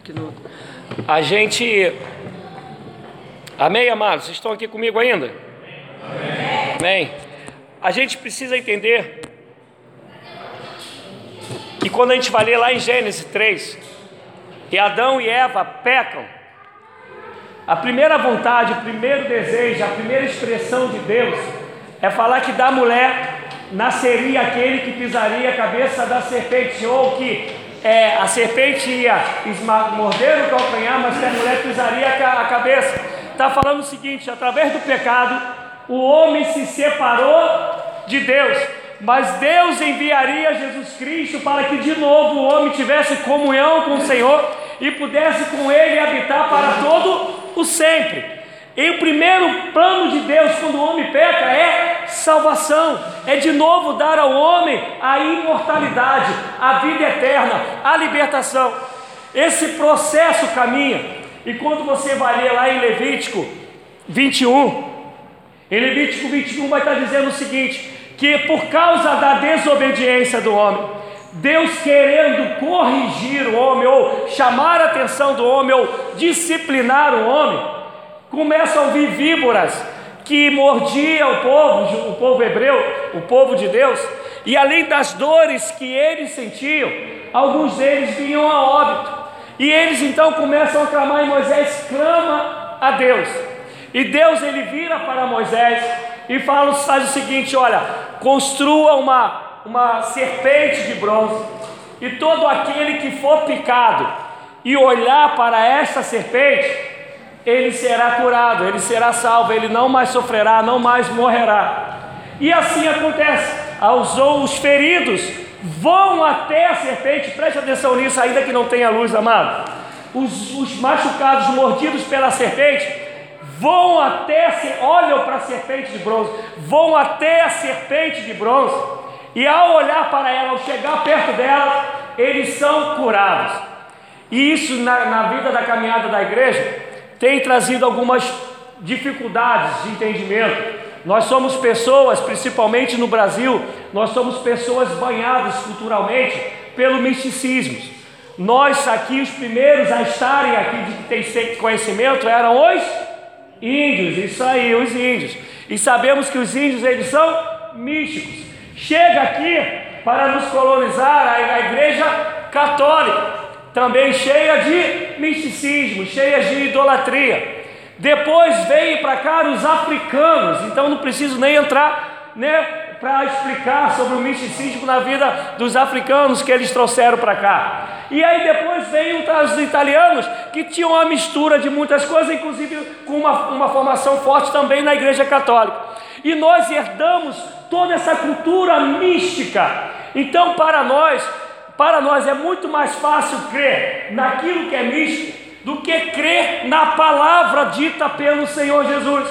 aqui no. A gente. Amém, amados? Vocês estão aqui comigo ainda? Amém. Amém. A gente precisa entender que quando a gente vai ler lá em Gênesis 3, e Adão e Eva pecam, a primeira vontade, o primeiro desejo, a primeira expressão de Deus é falar que da mulher nasceria aquele que pisaria a cabeça da serpente, ou que é, a serpente ia morder o calcanhar, mas que a mulher pisaria a cabeça. Está falando o seguinte: através do pecado, o homem se separou de Deus, mas Deus enviaria Jesus Cristo para que de novo o homem tivesse comunhão com o Senhor e pudesse com Ele habitar para todo o sempre. E o primeiro plano de Deus quando o homem peca é salvação, é de novo dar ao homem a imortalidade, a vida eterna, a libertação. Esse processo caminha, e quando você vai ler lá em Levítico 21, em Levítico 21 vai estar dizendo o seguinte: que por causa da desobediência do homem, Deus querendo corrigir o homem, ou chamar a atenção do homem, ou disciplinar o homem, começam a vir víboras que mordiam o povo, o povo hebreu, o povo de Deus, e além das dores que eles sentiam, alguns deles vinham a óbito. E eles então começam a clamar e Moisés clama a Deus. E Deus ele vira para Moisés e fala, faz o seguinte: olha, construa uma, uma serpente de bronze, e todo aquele que for picado e olhar para esta serpente, ele será curado, ele será salvo, ele não mais sofrerá, não mais morrerá. E assim acontece. Aos os feridos vão até a serpente, preste atenção nisso, ainda que não tenha luz, amado. Os, os machucados, mordidos pela serpente, vão até, olham para a serpente de bronze, vão até a serpente de bronze, e ao olhar para ela, ao chegar perto dela, eles são curados. E isso na, na vida da caminhada da igreja tem trazido algumas dificuldades de entendimento. Nós somos pessoas, principalmente no Brasil, nós somos pessoas banhadas culturalmente pelo misticismo. Nós aqui, os primeiros a estarem aqui de ter conhecimento eram os índios, isso aí, os índios. E sabemos que os índios eles são místicos. Chega aqui para nos colonizar a, a igreja católica também cheia de misticismo, cheia de idolatria. Depois veio para cá os africanos, então não preciso nem entrar né, para explicar sobre o misticismo na vida dos africanos que eles trouxeram para cá. E aí depois veio os italianos que tinham uma mistura de muitas coisas, inclusive com uma, uma formação forte também na igreja católica. E nós herdamos toda essa cultura mística. Então, para nós, para nós é muito mais fácil crer naquilo que é místico do que crer na palavra dita pelo Senhor Jesus.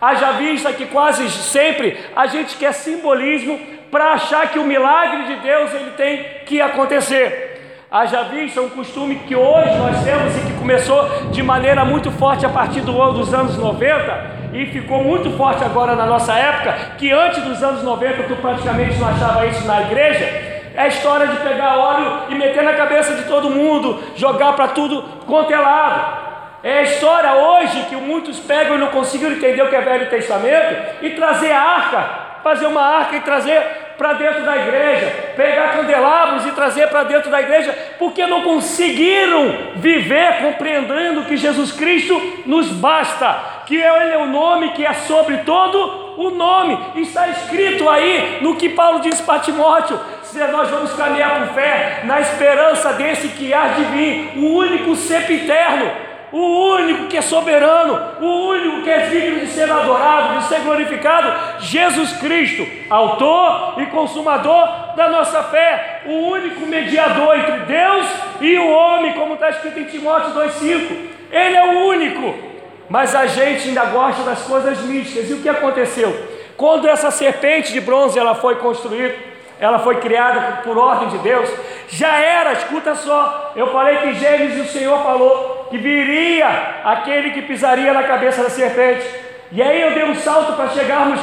Haja vista que quase sempre a gente quer simbolismo para achar que o milagre de Deus ele tem que acontecer. Haja vista um costume que hoje nós temos e que começou de maneira muito forte a partir do ano dos anos 90 e ficou muito forte agora na nossa época, que antes dos anos 90 tu praticamente não achava isso na igreja, é a história de pegar óleo e meter na cabeça de todo mundo, jogar para tudo quanto é lado. É a história hoje que muitos pegam e não conseguiram entender o que é Velho Testamento e trazer a arca, fazer uma arca e trazer para dentro da igreja, pegar candelabros e trazer para dentro da igreja, porque não conseguiram viver compreendendo que Jesus Cristo nos basta, que Ele é o nome que é sobre todo o nome, está escrito aí no que Paulo diz para Timóteo: se nós vamos caminhar por fé, na esperança desse que há de vir, o único sempiterno, o único que é soberano, o único que é digno de ser adorado, de ser glorificado, Jesus Cristo, autor e consumador da nossa fé, o único mediador entre Deus e o homem, como está escrito em Timóteo 2,5. Ele é o único, mas a gente ainda gosta das coisas místicas. E o que aconteceu? Quando essa serpente de bronze ela foi construída, ela foi criada por ordem de Deus, já era, escuta só, eu falei que Gênesis o Senhor falou que viria aquele que pisaria na cabeça da serpente, e aí eu dei um salto para chegarmos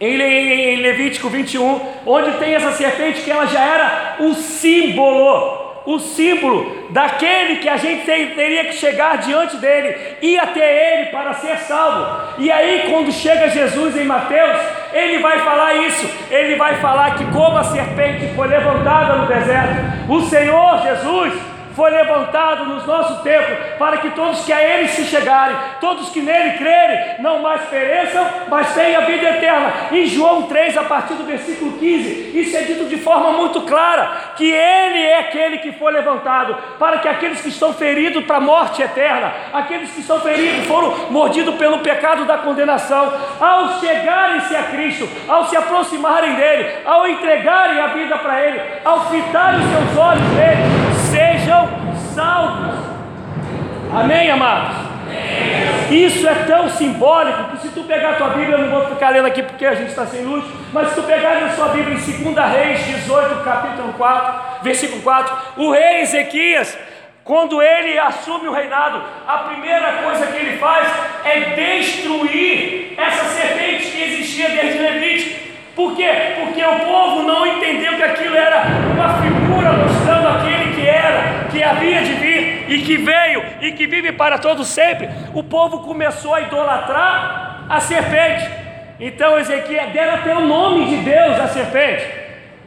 em Levítico 21, onde tem essa serpente que ela já era o símbolo o símbolo daquele que a gente teria que chegar diante dele, ir até ele para ser salvo. E aí, quando chega Jesus em Mateus, ele vai falar isso, ele vai falar que, como a serpente foi levantada no deserto, o Senhor Jesus foi levantado nos nossos tempos, para que todos que a Ele se chegarem, todos que nele crerem, não mais pereçam, mas tenham a vida eterna. Em João 3, a partir do versículo 15, isso é dito de forma muito clara: que Ele é aquele que foi levantado, para que aqueles que estão feridos para a morte eterna, aqueles que estão feridos, foram mordidos pelo pecado da condenação, ao chegarem-se a Cristo, ao se aproximarem dele, ao entregarem a vida para Ele, ao fitarem os seus olhos nele, sejam salvos. Amém, amados? Isso é tão simbólico que se tu pegar a tua Bíblia, eu não vou ficar lendo aqui porque a gente está sem luz, mas se tu pegar na sua Bíblia em 2 Reis 18, capítulo 4, versículo 4, o rei Ezequias, quando ele assume o reinado, a primeira coisa que ele faz é destruir essa serpente que existia desde Levite. Por quê? Porque o povo não entendeu que aquilo era uma figura mostrando aquele que era, que havia de vir e que veio e que vive para todos sempre. O povo começou a idolatrar a serpente. Então Ezequias deram até o nome de Deus à serpente.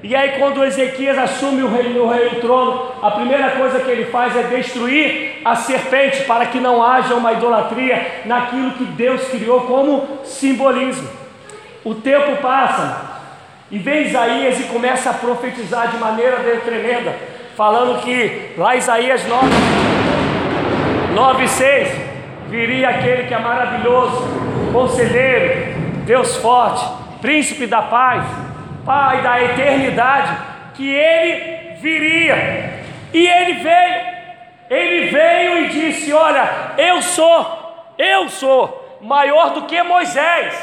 E aí, quando Ezequias assume o rei, o o trono, a primeira coisa que ele faz é destruir a serpente para que não haja uma idolatria naquilo que Deus criou como simbolismo. O tempo passa e vem Isaías e começa a profetizar de maneira tremenda, falando que lá Isaías 9, 9 6 viria aquele que é maravilhoso, conselheiro, Deus forte, príncipe da paz, Pai da eternidade, que ele viria. E ele veio, ele veio e disse: Olha, eu sou, eu sou maior do que Moisés.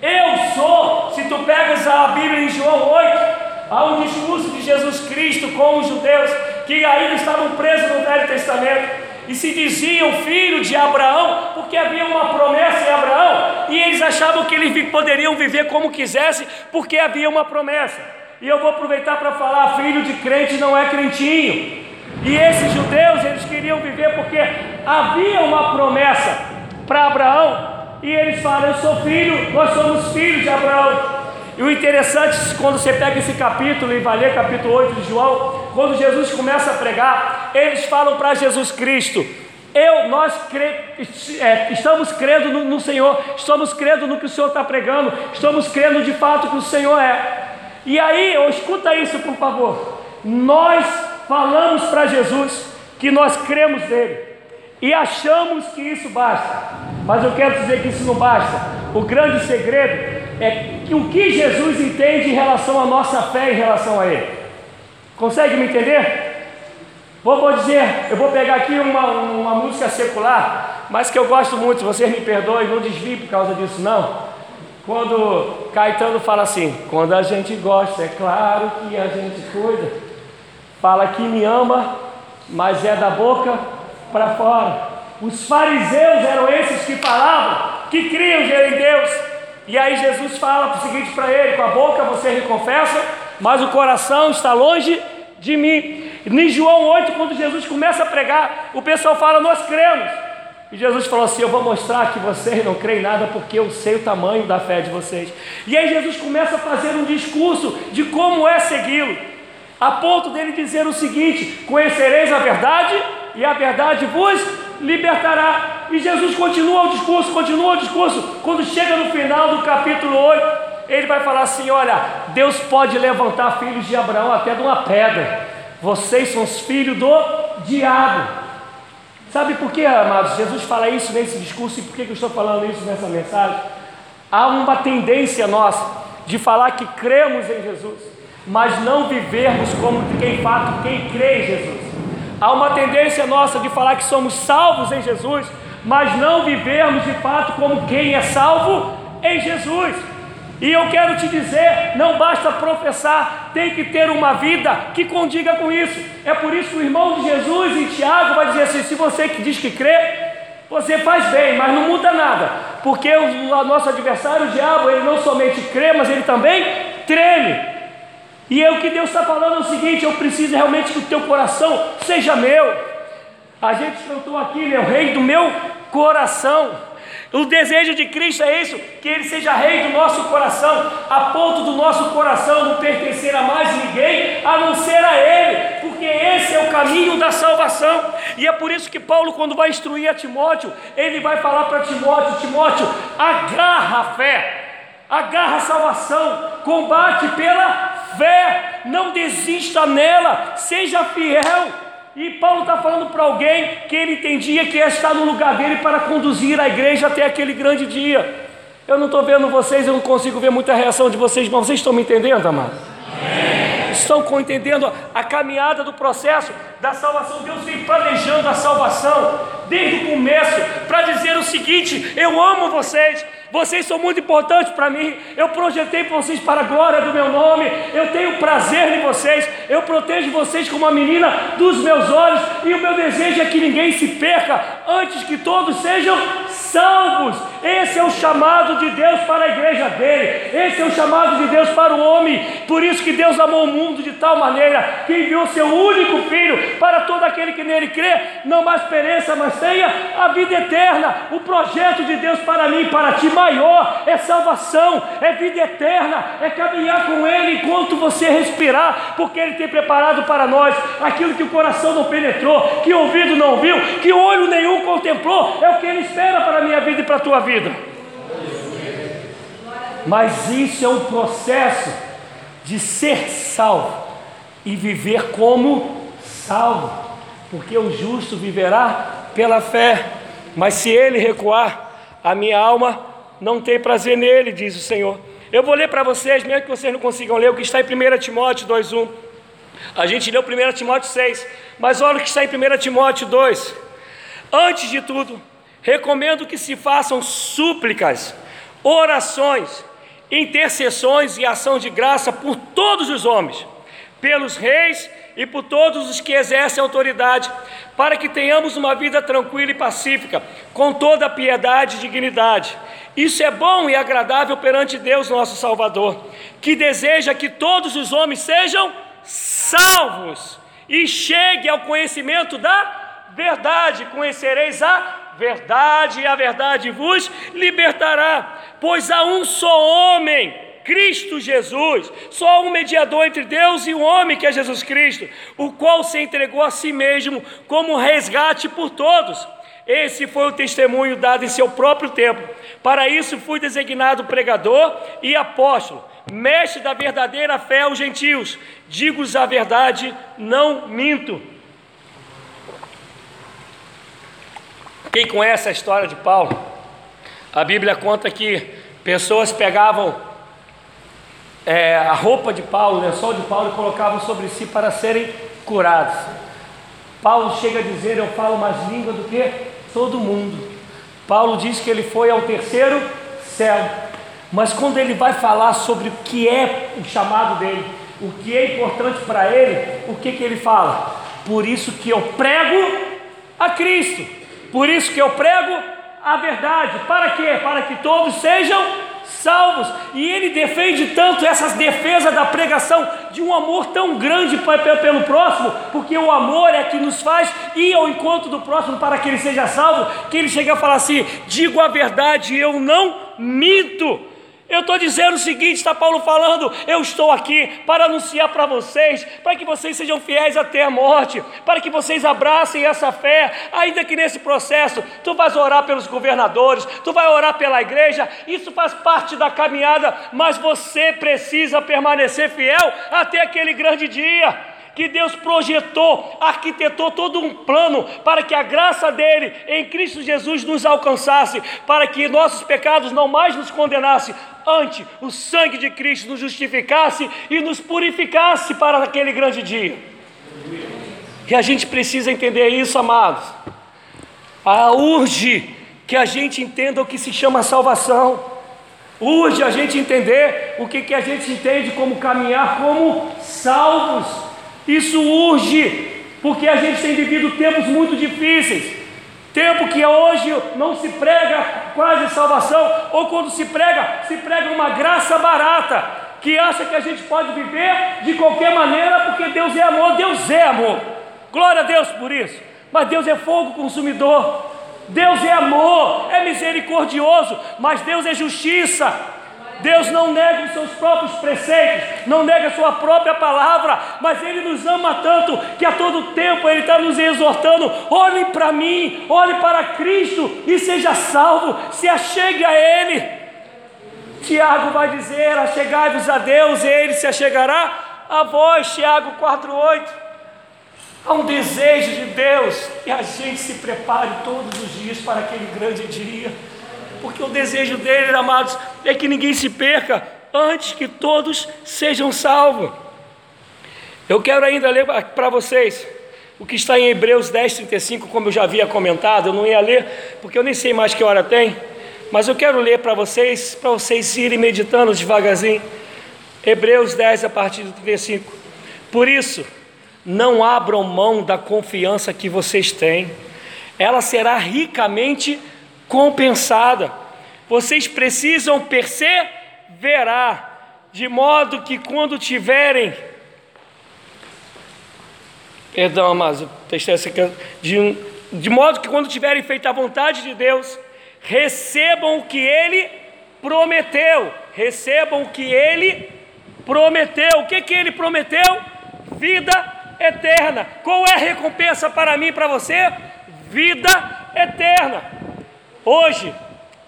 Eu sou, se tu pegas a Bíblia em João 8, há um discurso de Jesus Cristo com os judeus que ainda estavam presos no Velho Testamento e se diziam filho de Abraão, porque havia uma promessa em Abraão, e eles achavam que eles poderiam viver como quisessem, porque havia uma promessa. E eu vou aproveitar para falar: filho de crente não é crentinho. E esses judeus, eles queriam viver porque havia uma promessa para Abraão, e eles falam: Eu sou filho, nós somos filhos de Abraão. E o interessante, quando você pega esse capítulo e vai ler capítulo 8 de João, quando Jesus começa a pregar, eles falam para Jesus Cristo: eu, nós cre, é, estamos crendo no, no, Senhor, estamos crendo no que o Senhor está pregando, estamos crendo de fato que o Senhor é. E aí, escuta isso por favor. Nós falamos para Jesus que nós cremos nele e achamos que isso basta, mas eu quero dizer que isso não basta. O grande segredo é que o que Jesus entende em relação à nossa fé em relação a Ele. Consegue me entender? Vou, vou dizer, eu vou pegar aqui uma, uma música secular, mas que eu gosto muito, vocês me perdoem, não desvie por causa disso não. Quando Caetano fala assim, quando a gente gosta, é claro que a gente cuida. Fala que me ama, mas é da boca para fora. Os fariseus eram esses que falavam que criam em Deus. E aí Jesus fala o seguinte para ele: com a boca você me confessa, mas o coração está longe de mim. Em João 8, quando Jesus começa a pregar, o pessoal fala: Nós cremos. E Jesus falou assim: Eu vou mostrar que vocês não creem nada, porque eu sei o tamanho da fé de vocês. E aí Jesus começa a fazer um discurso de como é segui-lo, a ponto dele dizer o seguinte: Conhecereis a verdade, e a verdade vos libertará. E Jesus continua o discurso, continua o discurso. Quando chega no final do capítulo 8, ele vai falar assim: Olha, Deus pode levantar filhos de Abraão até de uma pedra. Vocês são os filhos do diabo. Sabe por que, amados? Jesus fala isso nesse discurso e por que eu estou falando isso nessa mensagem? Há uma tendência nossa de falar que cremos em Jesus, mas não vivermos como quem fato quem crê em Jesus. Há uma tendência nossa de falar que somos salvos em Jesus, mas não vivemos de fato como quem é salvo em Jesus. E eu quero te dizer: não basta professar, tem que ter uma vida que condiga com isso. É por isso que o irmão de Jesus em Tiago vai dizer assim: se você que diz que crê, você faz bem, mas não muda nada, porque o nosso adversário, o diabo, ele não somente crê, mas ele também treme. E é o que Deus está falando é o seguinte: eu preciso realmente que o teu coração seja meu. A gente cantou aqui, né? O rei do meu coração. O desejo de Cristo é isso, que Ele seja rei do nosso coração, a ponto do nosso coração não pertencer a mais ninguém, a não ser a Ele, porque esse é o caminho da salvação. E é por isso que Paulo, quando vai instruir a Timóteo, ele vai falar para Timóteo: Timóteo, agarra a fé, agarra a salvação, combate pela fé, não desista nela, seja fiel e Paulo está falando para alguém que ele entendia que ia estar no lugar dele para conduzir a igreja até aquele grande dia. Eu não estou vendo vocês, eu não consigo ver muita reação de vocês, mas vocês estão me entendendo, amados? Estão entendendo a caminhada do processo da salvação? Deus vem planejando a salvação desde o começo para dizer o seguinte: eu amo vocês, vocês são muito importantes para mim. Eu projetei vocês para a glória do meu nome. Eu tenho prazer em vocês. Eu protejo vocês como a menina dos meus olhos. E o meu desejo é que ninguém se perca antes que todos sejam salvos. Esse é o chamado de Deus para a igreja dele. Esse é o chamado de Deus para o homem. Por isso que Deus amou o mundo de tal maneira que enviou seu único filho para todo aquele que nele crê, não mais pereça, mas tenha a vida eterna. O projeto de Deus para mim e para ti maior é salvação, é vida eterna, é caminhar com ele enquanto você respirar, porque ele tem preparado para nós aquilo que o coração não penetrou, que o ouvido não viu, que olho nenhum contemplou, é o que ele espera para a minha vida e para a tua vida. Mas isso é um processo de ser salvo e viver como salvo, porque o justo viverá pela fé. Mas se ele recuar, a minha alma não tem prazer nele, diz o Senhor. Eu vou ler para vocês, mesmo que vocês não consigam ler, o que está em 1 Timóteo 2,1. A gente leu 1 Timóteo 6, mas olha o que está em 1 Timóteo 2. Antes de tudo, recomendo que se façam súplicas, orações, intercessões e ação de graça por todos os homens, pelos reis e por todos os que exercem autoridade, para que tenhamos uma vida tranquila e pacífica, com toda piedade e dignidade. Isso é bom e agradável perante Deus, nosso Salvador, que deseja que todos os homens sejam salvos e chegue ao conhecimento da verdade. Conhecereis a verdade, e a verdade vos libertará, pois há um só homem, Cristo Jesus, só um mediador entre Deus e o homem, que é Jesus Cristo, o qual se entregou a si mesmo como resgate por todos. Esse foi o testemunho dado em seu próprio tempo. Para isso fui designado pregador e apóstolo, mestre da verdadeira fé aos gentios. Digo-vos a verdade, não minto. Quem conhece a história de Paulo, a Bíblia conta que pessoas pegavam é, a roupa de Paulo, o lençol de Paulo e colocavam sobre si para serem curados. Paulo chega a dizer: Eu falo mais língua do que todo mundo. Paulo diz que ele foi ao terceiro céu, mas quando ele vai falar sobre o que é o chamado dele, o que é importante para ele, o que, que ele fala? Por isso que eu prego a Cristo. Por isso que eu prego a verdade. Para quê? Para que todos sejam salvos. E ele defende tanto essas defesas da pregação de um amor tão grande pelo próximo, porque o amor é que nos faz ir ao encontro do próximo para que ele seja salvo, que ele chega a falar assim: digo a verdade, eu não minto. Eu estou dizendo o seguinte: está Paulo falando, eu estou aqui para anunciar para vocês, para que vocês sejam fiéis até a morte, para que vocês abracem essa fé, ainda que nesse processo tu vais orar pelos governadores, tu vai orar pela igreja, isso faz parte da caminhada, mas você precisa permanecer fiel até aquele grande dia que Deus projetou, arquitetou todo um plano para que a graça dele em Cristo Jesus nos alcançasse, para que nossos pecados não mais nos condenassem, ante o sangue de Cristo nos justificasse e nos purificasse para aquele grande dia. E a gente precisa entender isso, amados. Ah, urge que a gente entenda o que se chama salvação. Urge a gente entender o que, que a gente entende como caminhar como salvos. Isso urge, porque a gente tem vivido tempos muito difíceis. Tempo que hoje não se prega quase salvação, ou quando se prega, se prega uma graça barata. que acha que a gente pode viver de qualquer maneira porque Deus é amor. Deus é amor. Glória a Deus por isso. Mas Deus é fogo consumidor. Deus é amor, é misericordioso, mas Deus é justiça. Deus não nega os seus próprios preceitos, não nega a sua própria palavra, mas Ele nos ama tanto que a todo tempo Ele está nos exortando: olhe para mim, olhe para Cristo e seja salvo, se achegue a Ele. Tiago vai dizer: achegai-vos a Deus e Ele se achegará a vós. Tiago 4,8. Há um desejo de Deus que a gente se prepare todos os dias para aquele grande dia porque o desejo dele, amados, é que ninguém se perca antes que todos sejam salvos. Eu quero ainda ler para vocês o que está em Hebreus 10, 35, como eu já havia comentado, eu não ia ler, porque eu nem sei mais que hora tem, mas eu quero ler para vocês, para vocês irem meditando devagarzinho. Hebreus 10, a partir do 35. Por isso, não abram mão da confiança que vocês têm, ela será ricamente compensada. Vocês precisam perseverar, de modo que quando tiverem. Perdão, mas o texto é esse de modo que quando tiverem feito a vontade de Deus, recebam o que Ele prometeu. Recebam o que Ele prometeu. O que, que Ele prometeu? Vida eterna. Qual é a recompensa para mim e para você? Vida eterna. Hoje,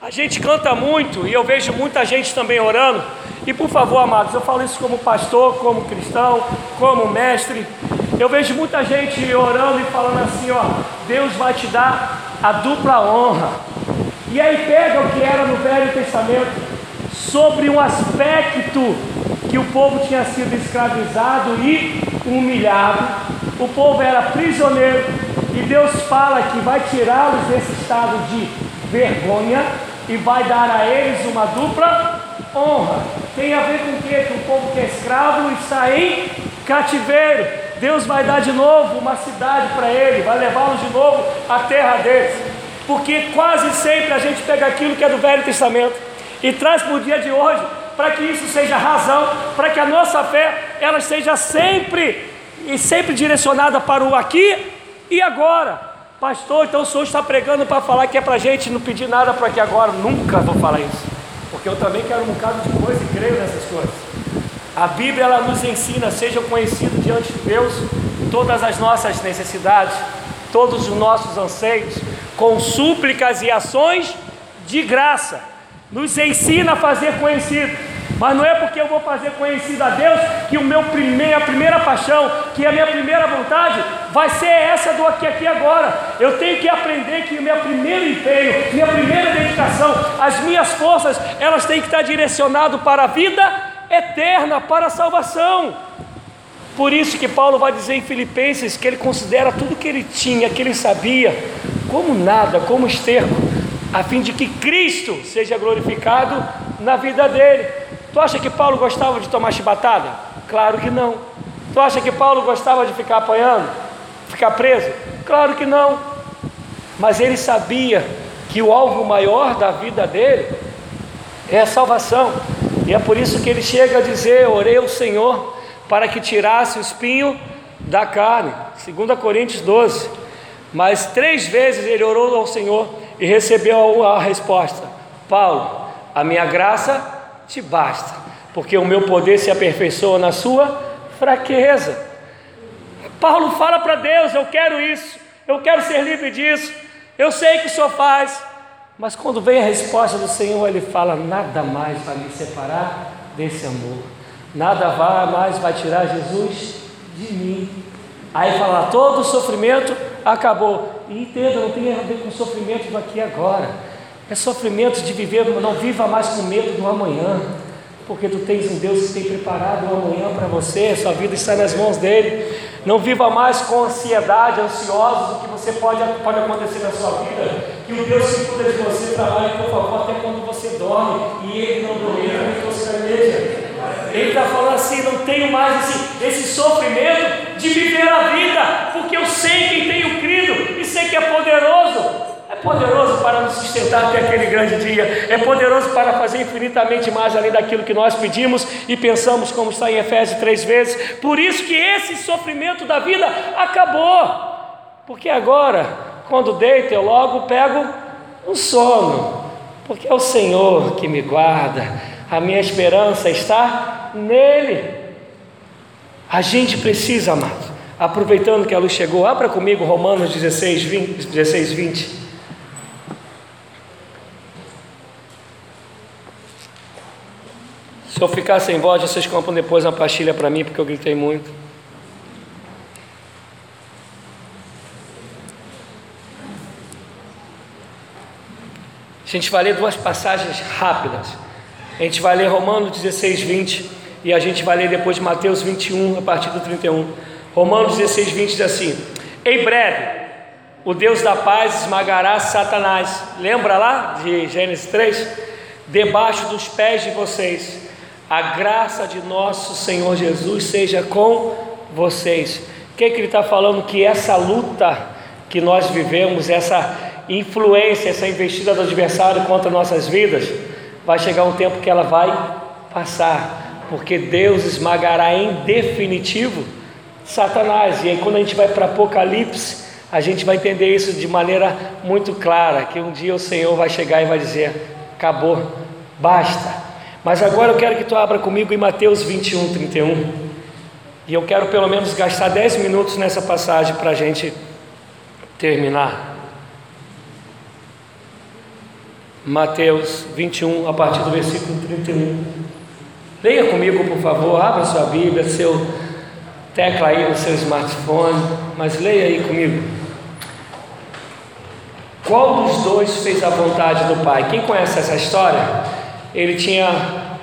a gente canta muito e eu vejo muita gente também orando. E por favor, amados, eu falo isso como pastor, como cristão, como mestre. Eu vejo muita gente orando e falando assim: ó, Deus vai te dar a dupla honra. E aí pega o que era no Velho Testamento sobre um aspecto que o povo tinha sido escravizado e humilhado. O povo era prisioneiro e Deus fala que vai tirá-los desse estado de vergonha e vai dar a eles uma dupla honra. Tem a ver com o? Que o povo que é escravo está em cativeiro. Deus vai dar de novo uma cidade para ele, vai levá-los de novo à terra deles. Porque quase sempre a gente pega aquilo que é do Velho Testamento e traz para o dia de hoje, para que isso seja razão, para que a nossa fé ela seja sempre e sempre direcionada para o aqui e agora. Pastor, então o senhor está pregando para falar que é para a gente não pedir nada para que agora. Nunca vou falar isso. Porque eu também quero um bocado de coisa e creio nessas coisas. A Bíblia ela nos ensina, seja conhecido diante de Deus todas as nossas necessidades, todos os nossos anseios, com súplicas e ações de graça. Nos ensina a fazer conhecido. Mas não é porque eu vou fazer conhecido a Deus que o meu primeiro, a primeira paixão, que a minha primeira vontade, vai ser essa do aqui aqui agora. Eu tenho que aprender que o meu primeiro empenho, minha primeira dedicação, as minhas forças, elas têm que estar direcionado para a vida eterna, para a salvação. Por isso que Paulo vai dizer em Filipenses que ele considera tudo que ele tinha, que ele sabia, como nada, como esterco, a fim de que Cristo seja glorificado na vida dele. Tu acha que Paulo gostava de tomar chibatada? Claro que não. Tu acha que Paulo gostava de ficar apanhando? Ficar preso? Claro que não. Mas ele sabia que o alvo maior da vida dele é a salvação. E é por isso que ele chega a dizer: Orei ao Senhor para que tirasse o espinho da carne. 2 Coríntios 12. Mas três vezes ele orou ao Senhor e recebeu a resposta: Paulo, a minha graça te basta, porque o meu poder se aperfeiçoa na sua fraqueza. Paulo fala para Deus: Eu quero isso, eu quero ser livre disso, eu sei que o Senhor faz, mas quando vem a resposta do Senhor, ele fala: Nada mais vai me separar desse amor, nada mais vai tirar Jesus de mim. Aí fala: Todo o sofrimento acabou. E entenda, não tem a ver com sofrimento do aqui e agora é sofrimento de viver, não viva mais com medo do amanhã, porque tu tens um Deus que tem preparado o amanhã para você, sua vida está nas mãos dele. Não viva mais com ansiedade, ansiosos do que você pode, pode acontecer na sua vida. Que o Deus que cuida de você trabalhe, por favor, até quando você dorme e ele não dormir, que você veja. Ele está falando assim: não tenho mais esse, esse sofrimento de viver a vida, porque eu sei quem tenho crido e sei que é poderoso. Poderoso para nos sustentar até aquele grande dia, é poderoso para fazer infinitamente mais além daquilo que nós pedimos e pensamos, como está em Efésios três vezes. Por isso que esse sofrimento da vida acabou, porque agora, quando deito, eu logo pego um sono, porque é o Senhor que me guarda, a minha esperança está nele. A gente precisa, amado, aproveitando que a luz chegou, abra comigo Romanos 16, 20. 16, 20. Se eu ficar sem voz, vocês compram depois uma pastilha para mim, porque eu gritei muito. A gente vai ler duas passagens rápidas. A gente vai ler Romanos 16, 20 e a gente vai ler depois Mateus 21, a partir do 31. Romanos 16, 20 diz assim: Em breve, o Deus da paz esmagará Satanás. Lembra lá de Gênesis 3? Debaixo dos pés de vocês. A graça de nosso Senhor Jesus seja com vocês. O que, que ele está falando? Que essa luta que nós vivemos, essa influência, essa investida do adversário contra nossas vidas, vai chegar um tempo que ela vai passar porque Deus esmagará em definitivo Satanás. E aí, quando a gente vai para Apocalipse, a gente vai entender isso de maneira muito clara: que um dia o Senhor vai chegar e vai dizer: acabou, basta. Mas agora eu quero que tu abra comigo em Mateus 21, 31. E eu quero pelo menos gastar 10 minutos nessa passagem para a gente terminar. Mateus 21, a partir do versículo 31. Leia comigo, por favor, abra sua Bíblia, seu tecla aí no seu smartphone, mas leia aí comigo. Qual dos dois fez a vontade do Pai? Quem conhece essa história? Ele tinha,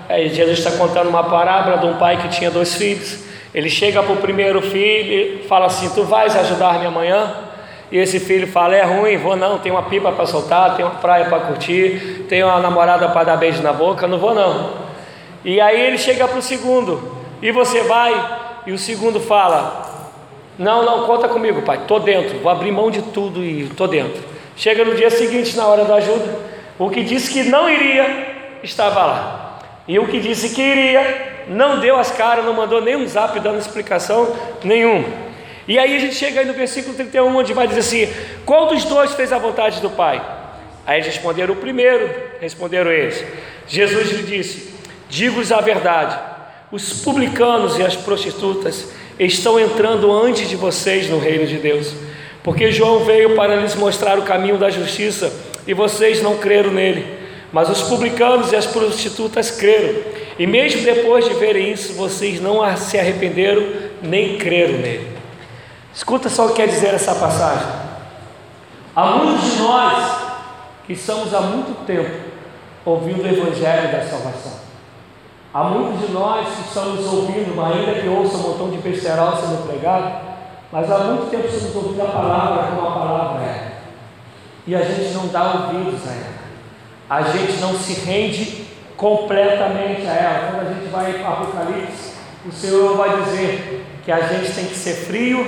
é, Jesus está contando uma parábola de um pai que tinha dois filhos. Ele chega para o primeiro filho e fala assim: Tu vais ajudar-me amanhã? E esse filho fala: É ruim, vou não. Tem uma pipa para soltar, tem uma praia para curtir, tem uma namorada para dar beijo na boca, não vou não. E aí ele chega para o segundo, e você vai, e o segundo fala: Não, não, conta comigo, pai, estou dentro, vou abrir mão de tudo e estou dentro. Chega no dia seguinte, na hora da ajuda, o que disse que não iria, estava lá. E o que disse que iria, não deu as caras, não mandou nenhum zap dando explicação nenhuma. E aí a gente chega aí no versículo 31, onde vai dizer assim: Qual dos dois fez a vontade do Pai? Aí responderam o primeiro, responderam eles. Jesus lhe disse: Digo-lhes a verdade: os publicanos e as prostitutas estão entrando antes de vocês no reino de Deus, porque João veio para lhes mostrar o caminho da justiça e vocês não creram nele. Mas os publicanos e as prostitutas creram, e mesmo depois de verem isso, vocês não se arrependeram nem creram nele. Escuta só o que quer dizer essa passagem. Há muitos de nós que estamos há muito tempo ouvindo o Evangelho da salvação. Há muitos de nós que estamos ouvindo, ainda que ouça um montão de besteirol sendo pregado, mas há muito tempo estamos ouvindo a palavra como a palavra é. E a gente não dá ouvidos a ela. A gente não se rende completamente a ela. Quando a gente vai para Apocalipse, o Senhor vai dizer que a gente tem que ser frio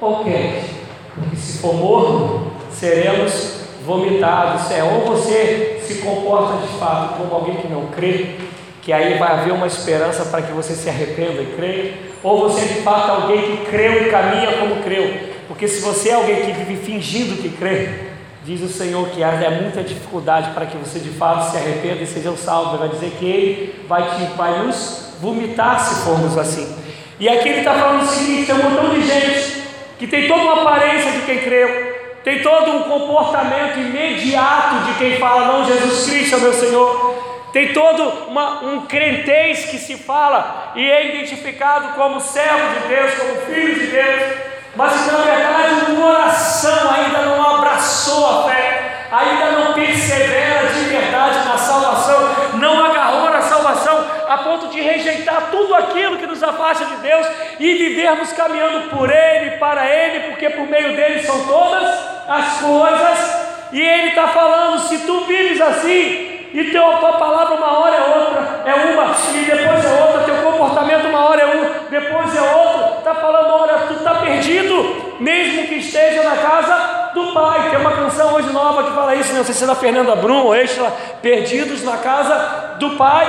ou quente. Porque se for morno, seremos vomitados. É, ou você se comporta de fato como alguém que não crê, que aí vai haver uma esperança para que você se arrependa e creia, ou você de fato é alguém que creu e caminha como creu, porque se você é alguém que vive fingindo que crê, diz o Senhor que há muita dificuldade para que você de fato se arrependa e seja salvo, vai dizer que Ele vai, te, vai nos vomitar se formos assim. E aqui ele está falando o seguinte: tem um montão de gente que tem toda uma aparência de quem creu, tem todo um comportamento imediato de quem fala, não, Jesus Cristo é meu Senhor, tem todo uma, um crentez que se fala e é identificado como servo de Deus, como filho de Deus, mas que na verdade o coração ainda não abraçou a fé, ainda não persevera de verdade na salvação, não agarrou na salvação a ponto de rejeitar tudo aquilo que nos afasta de Deus e vivermos caminhando por Ele, para Ele, porque por meio dele são todas as coisas. E Ele está falando: se tu vives assim, e teu, tua palavra uma hora é outra, é uma, e depois é outra, teu comportamento uma hora é um, depois é outro, está falando, olha, tu está perdido, mesmo que esteja na casa do Pai. Tem uma canção hoje nova que fala isso, não sei se é da Fernanda Brum ou extra, perdidos na casa do Pai.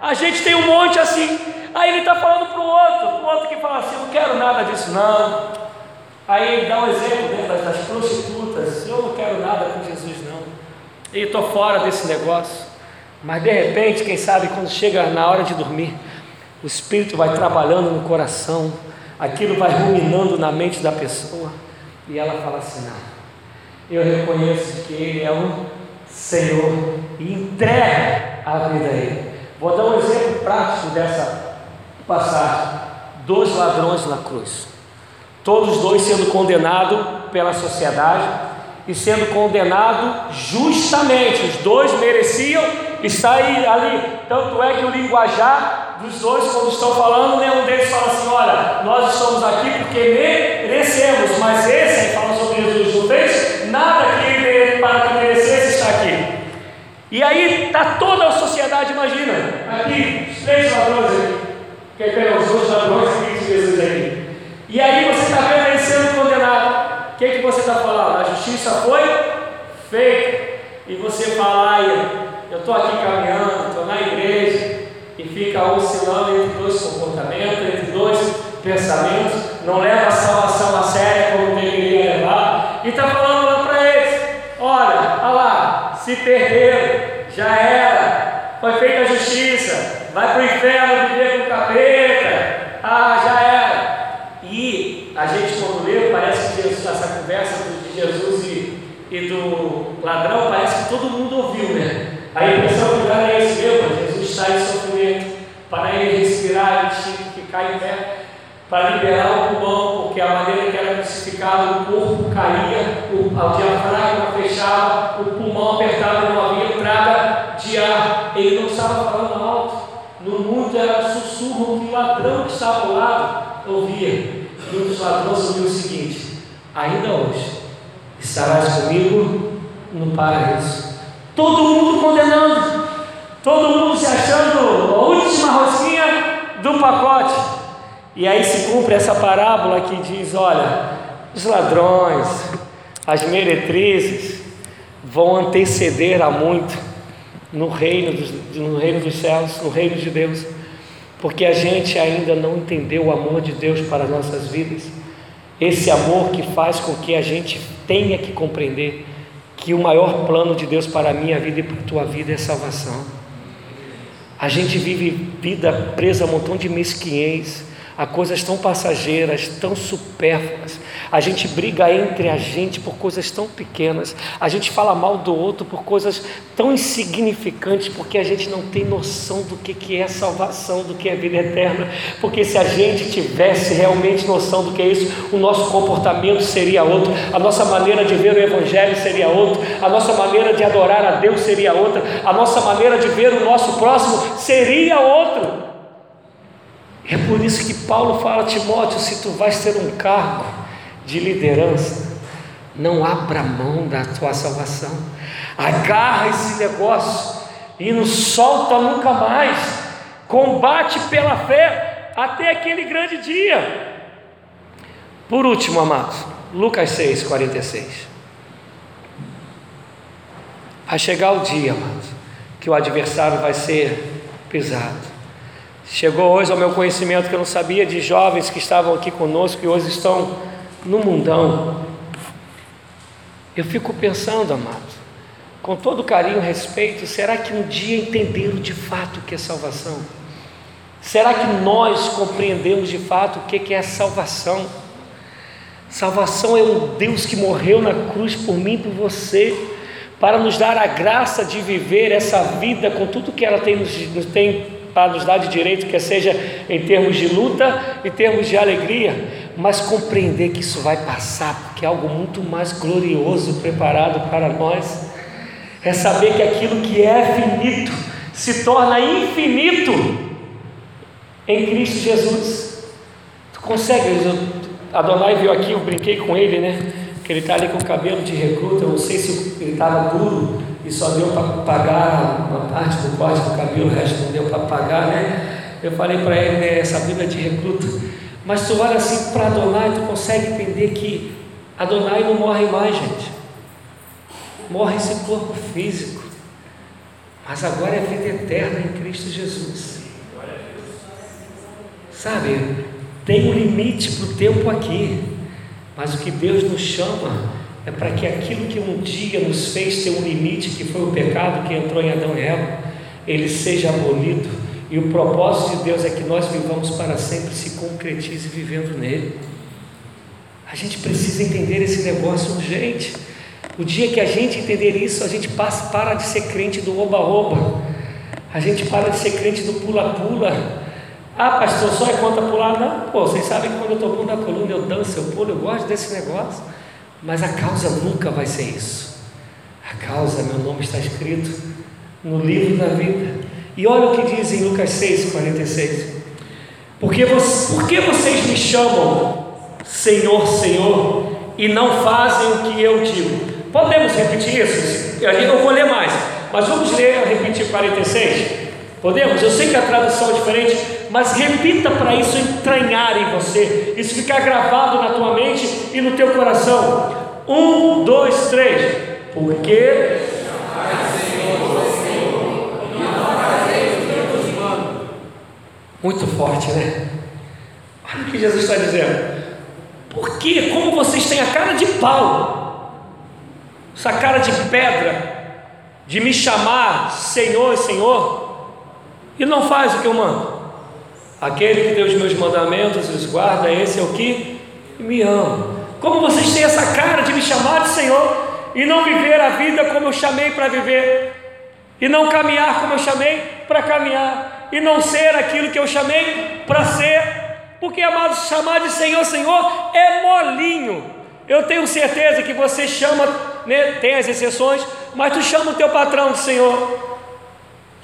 A gente tem um monte assim. Aí ele está falando para o outro, o outro que fala assim, não quero nada disso não. Aí ele dá um exemplo né, das, das prostitutas, eu não quero nada com. E estou fora desse negócio. Mas de repente, quem sabe, quando chega na hora de dormir, o Espírito vai trabalhando no coração, aquilo vai ruminando na mente da pessoa, e ela fala assim: Não, eu reconheço que Ele é o Senhor e entrega a vida a Ele. Vou dar um exemplo prático dessa passagem: dois ladrões na cruz, todos dois sendo condenados pela sociedade e sendo condenados justamente, os dois mereciam estar ali. Tanto é que o linguajar dos dois, quando estão falando, nenhum deles fala assim: Olha, nós estamos aqui porque merecemos, mas esse fala sobre Jesus, não fez nada que para que merecesse estar aqui. E aí está toda a sociedade, imagina, aqui, os três ladrões aqui, que pegar os dois ladrões que Jesus aqui. E aí você está vendo ele sendo condenado. O que, que você está falando? A justiça foi feita. E você fala, eu estou aqui caminhando, estou na igreja, e fica oscilando entre dois comportamentos, entre dois pensamentos, não leva a salvação a sério como deveria levar, e está falando lá para eles: olha, olha lá, se perderam, já era, foi feita a justiça, vai para o inferno viver com o capeta, ah, já era. E a gente, quando lê, parece que Jesus, essa conversa de Jesus e, e do ladrão, parece que todo mundo ouviu, né? A impressão que dá é esse mesmo, Jesus está em sofrimento, para ele respirar, ele tinha que ficar em pé, para liberar o pulmão, porque a maneira que era crucificado, o corpo caía, o, o diafragma fechava, o pulmão apertado, não havia entrada de ar. Ele não estava falando alto, no mundo era um sussurro que o ladrão que estava ao lado ouvia. E um dos ladrões ouviu o seguinte: Ainda hoje estarás comigo no paraíso. Todo mundo condenando, todo mundo se achando a última rosquinha do pacote. E aí se cumpre essa parábola que diz: olha, os ladrões, as meretrizes vão anteceder a muito no reino, dos, no reino dos céus, no reino de Deus, porque a gente ainda não entendeu o amor de Deus para as nossas vidas. Esse amor que faz com que a gente tenha que compreender que o maior plano de Deus para a minha vida e para a tua vida é salvação. A gente vive vida presa a um montão de mesquinhez, a coisas tão passageiras, tão supérfluas. A gente briga entre a gente por coisas tão pequenas. A gente fala mal do outro por coisas tão insignificantes, porque a gente não tem noção do que, é salvação, do que é vida eterna. Porque se a gente tivesse realmente noção do que é isso, o nosso comportamento seria outro, a nossa maneira de ver o Evangelho seria outro, a nossa maneira de adorar a Deus seria outra, a nossa maneira de ver o nosso próximo seria outro. É por isso que Paulo fala Timóteo: se tu vais ter um cargo de liderança, não abra mão da tua salvação, agarra esse negócio e não solta nunca mais, combate pela fé até aquele grande dia. Por último, amados, Lucas 6, 46. Vai chegar o dia, amados, que o adversário vai ser pisado. Chegou hoje ao meu conhecimento que eu não sabia de jovens que estavam aqui conosco e hoje estão no mundão. Eu fico pensando, amado, com todo carinho e respeito, será que um dia entenderam de fato o que é salvação? Será que nós compreendemos de fato o que é salvação? Salvação é um Deus que morreu na cruz por mim e por você, para nos dar a graça de viver essa vida com tudo que ela tem, nos tem para nos dar de direito, quer seja em termos de luta e termos de alegria, mas compreender que isso vai passar, porque é algo muito mais glorioso preparado para nós. É saber que aquilo que é finito se torna infinito em Cristo Jesus. Tu consegue? Adonai veio aqui, eu brinquei com ele, né? Que ele está ali com o cabelo de recruta, eu não sei se ele estava duro e só deu para pagar uma parte do corte do cabelo, o resto não deu para pagar, né? Eu falei para ele, né, essa vida de recruta. Mas tu olha assim para Adonai, tu consegue entender que Adonai não morre mais, gente. morre esse corpo físico, mas agora é vida eterna em Cristo Jesus. Sabe, tem um limite para o tempo aqui, mas o que Deus nos chama é para que aquilo que um dia nos fez ter um limite, que foi o pecado que entrou em Adão e Eva, ele seja abolido. E o propósito de Deus é que nós vivamos para sempre, se concretize vivendo nele. A gente precisa entender esse negócio urgente. O dia que a gente entender isso, a gente passa, para de ser crente do oba-oba, a gente para de ser crente do pula-pula. Ah, pastor, só é conta pular? Não, pô, vocês sabem que quando eu estou pondo a coluna, eu danço, eu pulo, eu gosto desse negócio. Mas a causa nunca vai ser isso. A causa, meu nome está escrito no livro da vida. E olha o que diz em Lucas 6, 46. Porque, você, por que vocês me chamam Senhor, Senhor, e não fazem o que eu digo? Podemos repetir isso? Eu vou ler mais, mas vamos ler, repetir 46? Podemos? Eu sei que a tradução é diferente, mas repita para isso entranhar em você, isso ficar gravado na tua mente e no teu coração. Um, dois, três. Porque muito forte, né? Olha o que Jesus está dizendo. Porque como vocês têm a cara de pau, essa cara de pedra, de me chamar Senhor Senhor, e não faz o que eu mando. Aquele que deu os meus mandamentos e os guarda, esse é o que me ama. Como vocês têm essa cara de me chamar de Senhor e não viver a vida como eu chamei para viver, e não caminhar como eu chamei para caminhar, e não ser aquilo que eu chamei para ser, porque, amados, chamar de Senhor, Senhor é molinho. Eu tenho certeza que você chama, né, tem as exceções, mas tu chama o teu patrão de Senhor.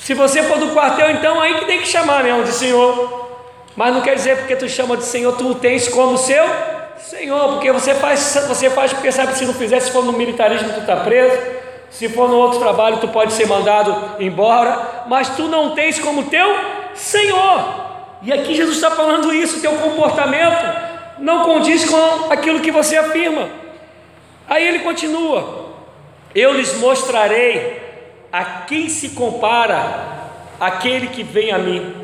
Se você for do quartel, então aí que tem que chamar mesmo de Senhor. Mas não quer dizer porque tu chama de Senhor, tu o tens como seu Senhor, porque você faz, você faz porque sabe que se não fizer, se for no militarismo, tu está preso. Se for no outro trabalho, tu pode ser mandado embora, mas tu não tens como teu Senhor. E aqui Jesus está falando isso, teu comportamento não condiz com aquilo que você afirma. Aí ele continua: Eu lhes mostrarei a quem se compara aquele que vem a mim.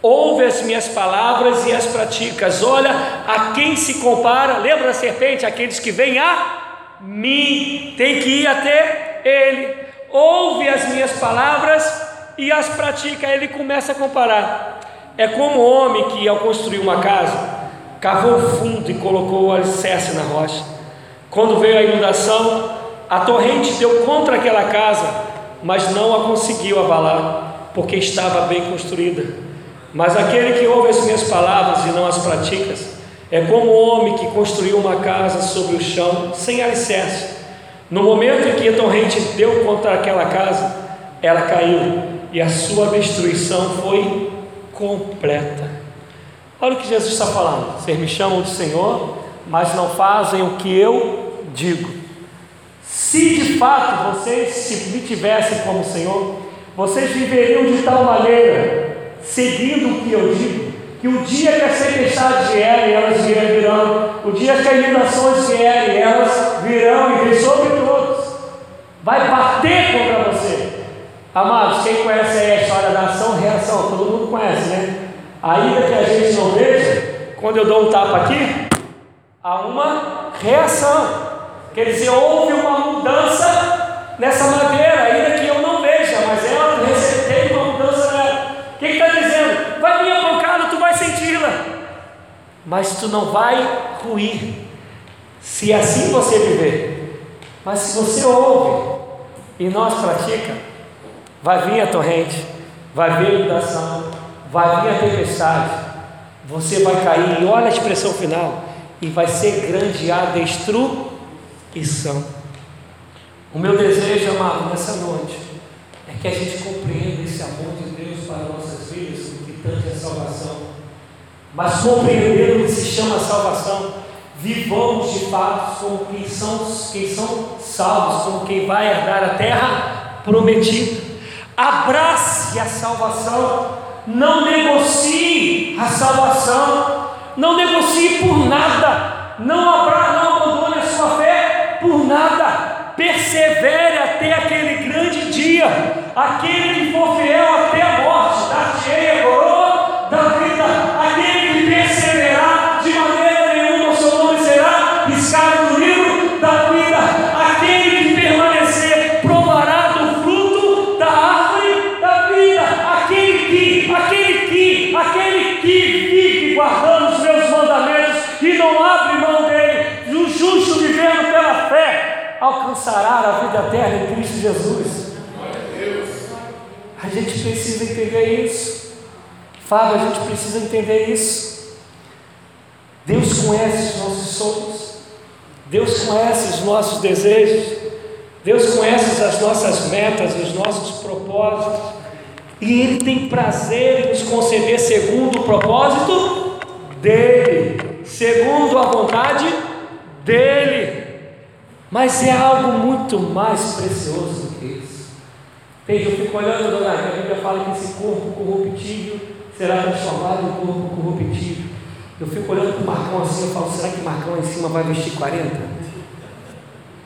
Ouve as minhas palavras e as praticas. Olha a quem se compara. Lembra da serpente? Aqueles que vêm a mim. Tem que ir até ele. Ouve as minhas palavras e as pratica. Ele começa a comparar. É como o homem que, ao construir uma casa, cavou fundo e colocou o alicerce na rocha. Quando veio a inundação, a torrente deu contra aquela casa, mas não a conseguiu abalar, porque estava bem construída. Mas aquele que ouve as minhas palavras e não as pratica, é como o homem que construiu uma casa sobre o chão, sem alicerce. No momento em que a torrente deu contra aquela casa, ela caiu e a sua destruição foi completa. Olha o que Jesus está falando. Vocês me chamam de Senhor, mas não fazem o que eu digo. Se de fato vocês me tivessem como Senhor, vocês viveriam de tal maneira, seguindo o que eu digo, que o dia que as tempestades vierem, elas virão, o dia que as inundações vierem, elas virão e vem sobre todos, vai bater contra você. Amados, quem conhece a história da ação reação, todo mundo conhece, né? Ainda que a gente não veja, quando eu dou um tapa aqui, há uma reação. Quer dizer, houve uma mudança nessa madeira, ainda que eu não veja, mas ela recebeu uma mudança nela. O que está dizendo? Vai vir a pancada, tu vai senti-la, mas tu não vai ruir, se assim você viver. Mas se você ouve e nós pratica, Vai vir a torrente, vai vir a inundação, vai vir a tempestade, você vai cair, e olha a expressão final, e vai ser grande a destruição. O meu desejo, amado, nessa noite, é que a gente compreenda esse amor de Deus para nossas vidas, o que tanto é salvação. Mas compreendendo o que se chama salvação, vivamos de fato como quem são, quem são salvos, como quem vai herdar a terra prometida abrace a salvação, não negocie a salvação, não negocie por nada, não, abra, não abandone por nada, persevere até aquele grande dia. Aquele a vida eterna em Cristo Jesus. A gente precisa entender isso. Fábio, a gente precisa entender isso. Deus conhece os nossos sonhos, Deus conhece os nossos desejos, Deus conhece as nossas metas, os nossos propósitos, e Ele tem prazer em nos conceder segundo o propósito dEle, segundo a vontade dEle. Mas é algo muito mais precioso do que isso. Veja, eu fico olhando, dona a Bíblia fala que esse corpo corruptível será transformado em corpo corruptível. Eu fico olhando para o Marcão assim, eu falo, será que Marcão em cima vai vestir 40?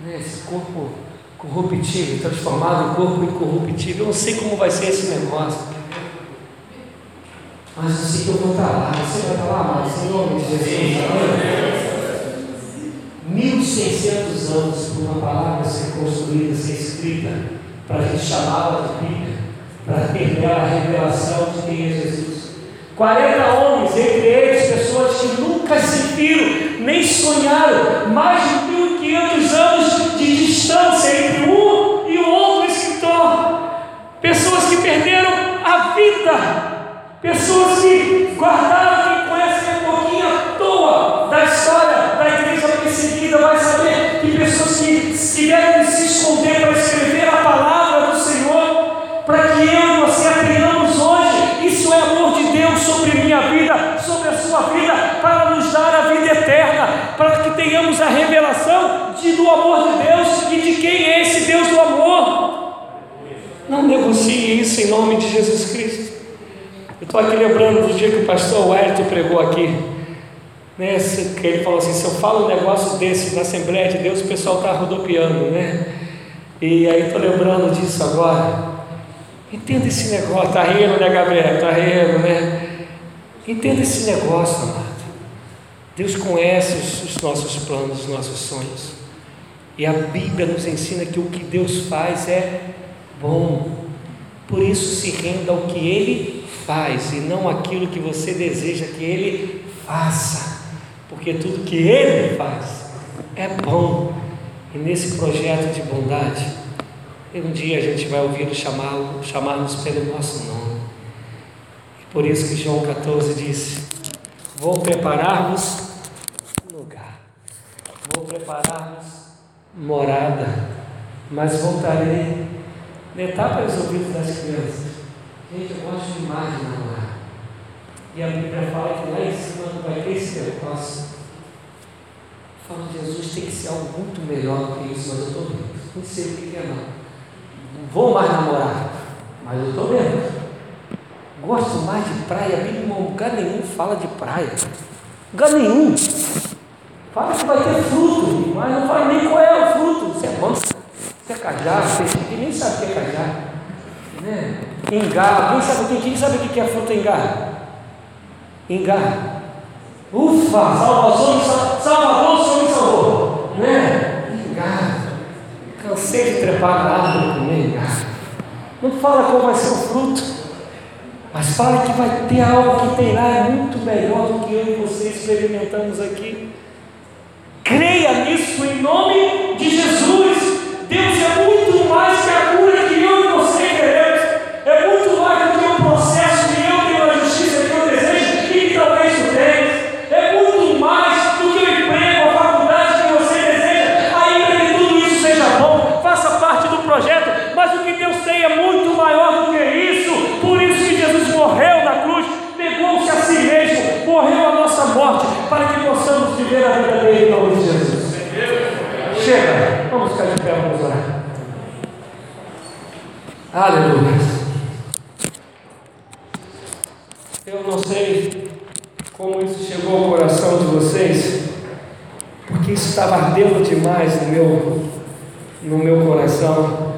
Né, esse corpo corruptível, transformado em corpo incorruptível. Eu não sei como vai ser esse negócio. Mas eu sei que eu vou estar lá. Você vai estar lá, mas em nome de Jesus. 1.600 anos para uma palavra ser construída, ser escrita, para a gente chamá-la de Bíblia, para ter a revelação de quem é Jesus. 40 homens, entre eles pessoas que nunca se viram, nem sonharam, mais de 1.500 anos de distância entre um e o outro escritor. Pessoas que perderam a vida, pessoas que guardaram, quem conhece um pouquinho à toa da história da igreja perseguida, vai saber que pessoas que tiveram que se esconder para escrever a palavra do Senhor, para que eu e você aprendamos hoje, isso é amor de Deus sobre minha vida, sobre a sua vida, para nos dar a vida eterna, para que tenhamos a revelação de, do amor de Deus e de quem é esse Deus do amor. Não negocie isso em nome de Jesus Cristo. Eu estou aqui lembrando do dia que o pastor Wellington pregou aqui. Né, que ele falou assim: se eu falo um negócio desse na Assembleia de Deus, o pessoal está rodopiando, né? E aí estou lembrando disso agora. Entenda esse negócio, está rindo, né, Gabriel? Está rindo, né? Entenda esse negócio, amado. Deus conhece os nossos planos, os nossos sonhos. E a Bíblia nos ensina que o que Deus faz é bom. Por isso se renda ao que Ele faz e não aquilo que você deseja que Ele faça. Porque tudo que Ele faz é bom. E nesse projeto de bondade, um dia a gente vai ouvi-lo chamá-lo, chamar-nos pelo nosso nome. E por isso que João 14 disse: Vou preparar-vos lugar, vou preparar-vos morada, mas voltarei Netar para os ouvidos das crianças. Gente, eu gosto demais de namorar. E a Bíblia fala que lá em cima não vai ter esse negócio. Fala, Jesus tem que ser algo muito melhor do que isso, mas eu estou vendo. Não sei o que é não. Não vou mais namorar, mas eu estou vendo. Gosto mais de praia, em lugar nenhum fala de praia. Lugar nenhum. Fala que vai ter fruto, mas não fala nem qual é o fruto. Isso é bom. Isso é cajá, você nem sabe o que é cajá. Né? Engar, quem sabe, quem, sabe o que é fruta engar? Engar. Ufa, Salvador, Salvador, Senhor me salvou. Né? Engar. Cansei de trepar na árvore comer engar. Não fala qual vai ser o fruto, mas fala que vai ter algo que tem lá é muito melhor do que eu e você experimentamos aqui. Creia nisso em nome de Jesus. Aleluia. Eu não sei como isso chegou ao coração de vocês, porque isso estava ardendo demais no meu, no meu coração.